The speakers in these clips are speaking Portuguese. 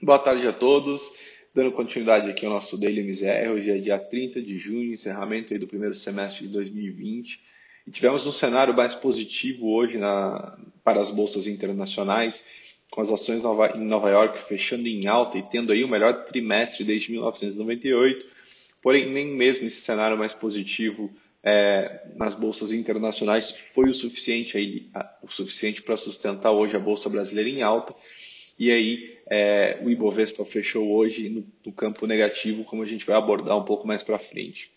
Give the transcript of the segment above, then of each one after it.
Boa tarde a todos. Dando continuidade aqui ao nosso Daily MZR, hoje é dia 30 de junho, encerramento do primeiro semestre de 2020. E tivemos um cenário mais positivo hoje na, para as bolsas internacionais, com as ações em Nova York fechando em alta e tendo aí o melhor trimestre desde 1998. Porém, nem mesmo esse cenário mais positivo é, nas bolsas internacionais foi o suficiente aí, o suficiente para sustentar hoje a bolsa brasileira em alta. E aí, é, o Ibovespa fechou hoje no, no, campo negativo, como a gente vai abordar um pouco mais para frente.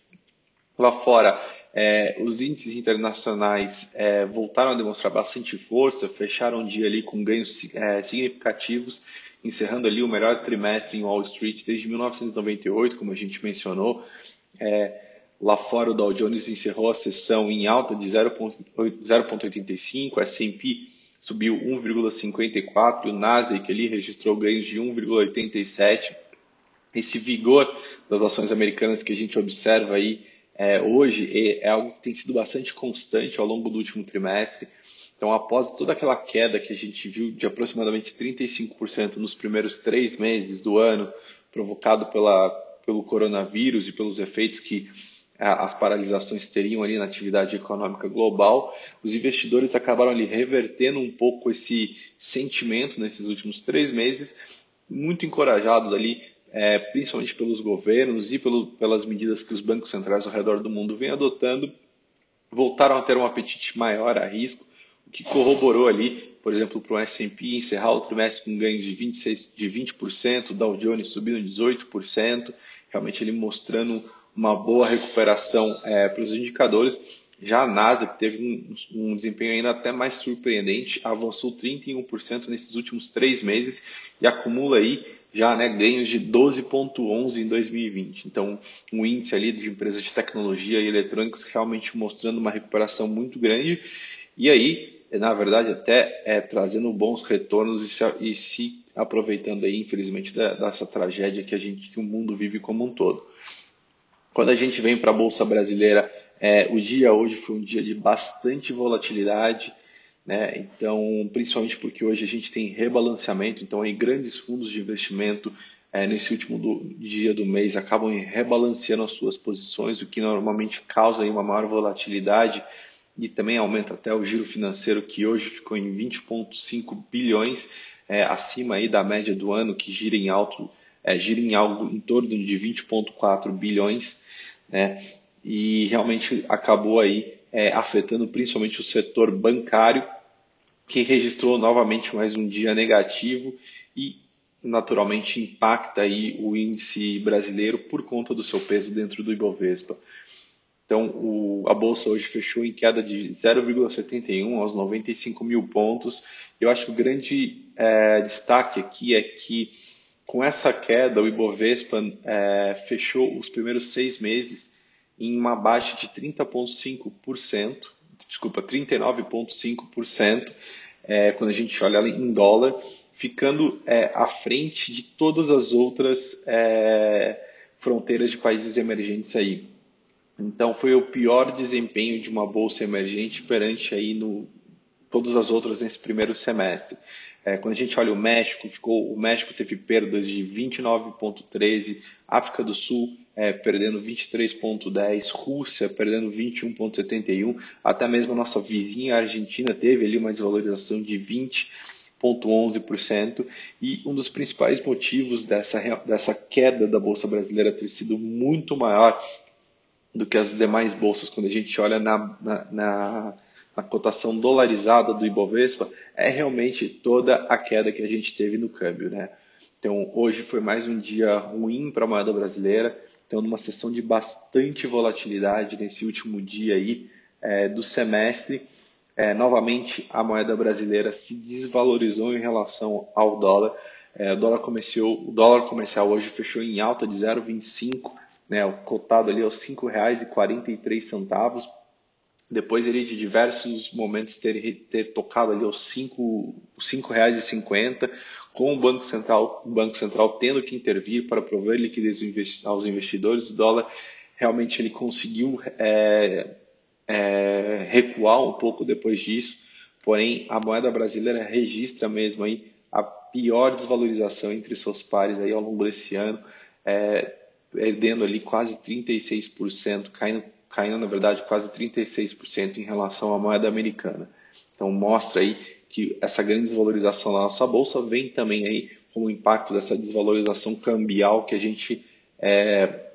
Lá fora, é, os índices internacionais é, voltaram a demonstrar bastante força, fecharam o dia ali com ganhos é, significativos, encerrando ali o melhor trimestre em Wall Street desde 1998, como a gente mencionou. É, lá fora, o Dow Jones encerrou a sessão em alta de 0,85, o S&P subiu 1,54 e o Nasdaq ali registrou ganhos de 1,87. Esse vigor das ações americanas que a gente observa aí é, hoje é, é, algo que tem sido bastante constante ao longo do último trimestre. Então, após toda aquela queda que a gente viu de aproximadamente 35% nos primeiros três meses do ano, provocado pela, pelo coronavírus e pelos efeitos que as paralisações teriam ali na atividade econômica global, os investidores acabaram ali revertendo um pouco esse sentimento nesses últimos três meses, muito encorajados ali, é, principalmente pelos governos e pelo, pelas medidas que os bancos centrais ao redor do mundo vêm adotando, voltaram a ter um apetite maior a risco, o que corroborou ali, por exemplo, para o S&P encerrar o trimestre com ganhos de 26, de 20%, o Dow Jones subindo 18%, realmente ele mostrando uma boa recuperação é, para os indicadores. Já a NASA, que teve um, um, desempenho ainda até mais surpreendente, avançou 31% nesses últimos três meses e acumula aí já né, ganhos de 12,11 em 2020. Então, um índice ali de empresas de tecnologia e eletrônicos realmente mostrando uma recuperação muito grande. E aí, na verdade, até é, trazendo bons retornos e se, e se aproveitando aí, infelizmente, da, dessa tragédia que a gente, que o mundo vive como um todo. Quando a gente vem para a Bolsa Brasileira, é, o dia hoje foi um dia de bastante volatilidade, né? então, principalmente porque hoje a gente tem rebalanceamento, então aí grandes fundos de investimento é, nesse último do, dia do mês acabam rebalanceando as suas posições, o que normalmente causa aí uma maior volatilidade e também aumenta até o giro financeiro que hoje ficou em 20,5 bilhões, é, acima aí da média do ano que gira em alto é, gira em algo em torno de 20,4 bilhões, né? E realmente acabou aí é, afetando principalmente o setor bancário, que registrou novamente mais um dia negativo e naturalmente impacta aí o índice brasileiro por conta do seu peso dentro do Ibovespa. Então, o, a bolsa hoje fechou em queda de 0,71 aos 95 mil pontos. Eu acho que o grande é, destaque aqui é que com essa queda, o Ibovespa é, fechou os primeiros seis meses em uma baixa de 30,5%, desculpa, 39,5%, é, quando a gente olha em dólar, ficando é, à frente de todas as outras é, fronteiras de países emergentes aí. Então foi o pior desempenho de uma bolsa emergente perante aí no todas as outras nesse primeiro semestre. É, quando a gente olha o México, ficou, o México teve perdas de 29,13, África do Sul é, perdendo 23,10, Rússia perdendo 21,71, até mesmo a nossa vizinha Argentina teve ali uma desvalorização de 20,11%, e um dos principais motivos dessa, dessa queda da Bolsa Brasileira ter sido muito maior do que as demais bolsas, quando a gente olha na, na, na a cotação dolarizada do Ibovespa é realmente toda a queda que a gente teve no câmbio, né? Então, hoje foi mais um dia ruim para a moeda brasileira, tendo uma sessão de bastante volatilidade nesse último dia aí é, do semestre. É, novamente, a moeda brasileira se desvalorizou em relação ao dólar. É, o, dólar comercial, o dólar comercial hoje fechou em alta de 0,25, né, cotado ali aos R$ 5,43 depois ele de diversos momentos ter, ter tocado ali aos R$ 5,50, com o Banco Central, o Banco Central tendo que intervir para prover liquidez aos investidores, o dólar realmente ele conseguiu é, é, recuar um pouco depois disso, porém a moeda brasileira registra mesmo aí a pior desvalorização entre seus pares aí ao longo desse ano, é, perdendo ali quase 36%, caindo, caindo na verdade quase 36% em relação à moeda americana. Então mostra aí que essa grande desvalorização da nossa bolsa vem também aí como impacto dessa desvalorização cambial que a gente é,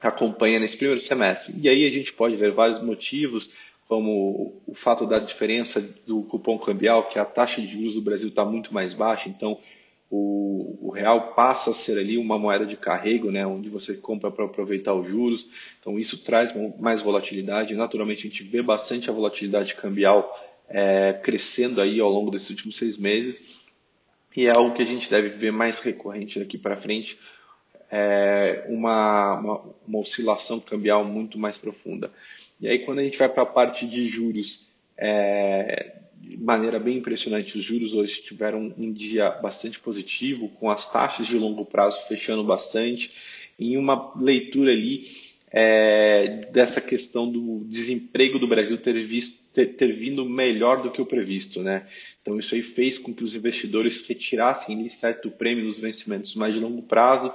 acompanha nesse primeiro semestre. E aí a gente pode ver vários motivos, como o fato da diferença do cupom cambial, que a taxa de juros do Brasil está muito mais baixa, então o, o, real passa a ser ali uma moeda de carrego, né, onde você compra para aproveitar os juros. Então isso traz mais volatilidade. Naturalmente a gente vê bastante a volatilidade cambial é, crescendo aí ao longo desses últimos seis meses e é algo que a gente deve ver mais recorrente daqui para frente, é uma, uma, uma, oscilação cambial muito mais profunda. E aí quando a gente vai para a parte de juros, é, de maneira bem impressionante, os juros hoje tiveram um dia bastante positivo, com as taxas de longo prazo fechando bastante, em uma leitura ali é, dessa questão do desemprego do Brasil ter, visto, ter, ter, vindo melhor do que o previsto. Né? Então, isso aí fez com que os investidores retirassem ali, certo prêmio dos vencimentos mais de longo prazo,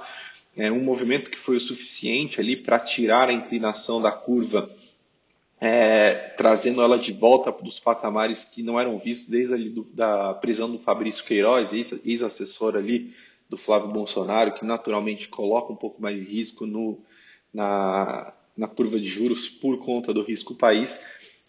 é um movimento que foi o suficiente ali para tirar a inclinação da curva, é, trazendo ela de volta dos patamares que não eram vistos desde ali do, da prisão do Fabrício Queiroz, ex-assessor ali do Flávio Bolsonaro, que naturalmente coloca um pouco mais de risco no, na, na curva de juros por conta do risco país.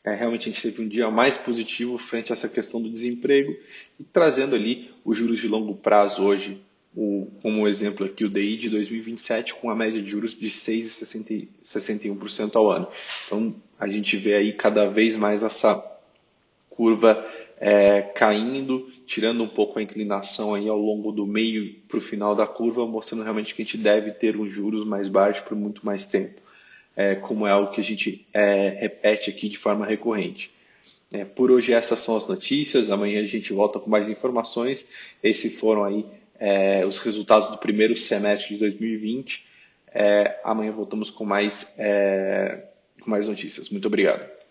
É, realmente a gente teve um dia mais positivo frente a essa questão do desemprego e trazendo ali os juros de longo prazo hoje, o, como exemplo aqui o DI de 2027 com a média de juros de 6,61% ao ano. Então a gente vê aí cada vez mais essa curva é, caindo, tirando um pouco a inclinação aí ao longo do meio para o final da curva, mostrando realmente que a gente deve ter uns juros mais baixos por muito mais tempo, é, como é algo que a gente é, repete aqui de forma recorrente. É, por hoje essas são as notícias, amanhã a gente volta com mais informações. Esses foram aí é, os resultados do primeiro semestre de 2020. É, amanhã voltamos com mais, com mais notícias. Muito obrigado.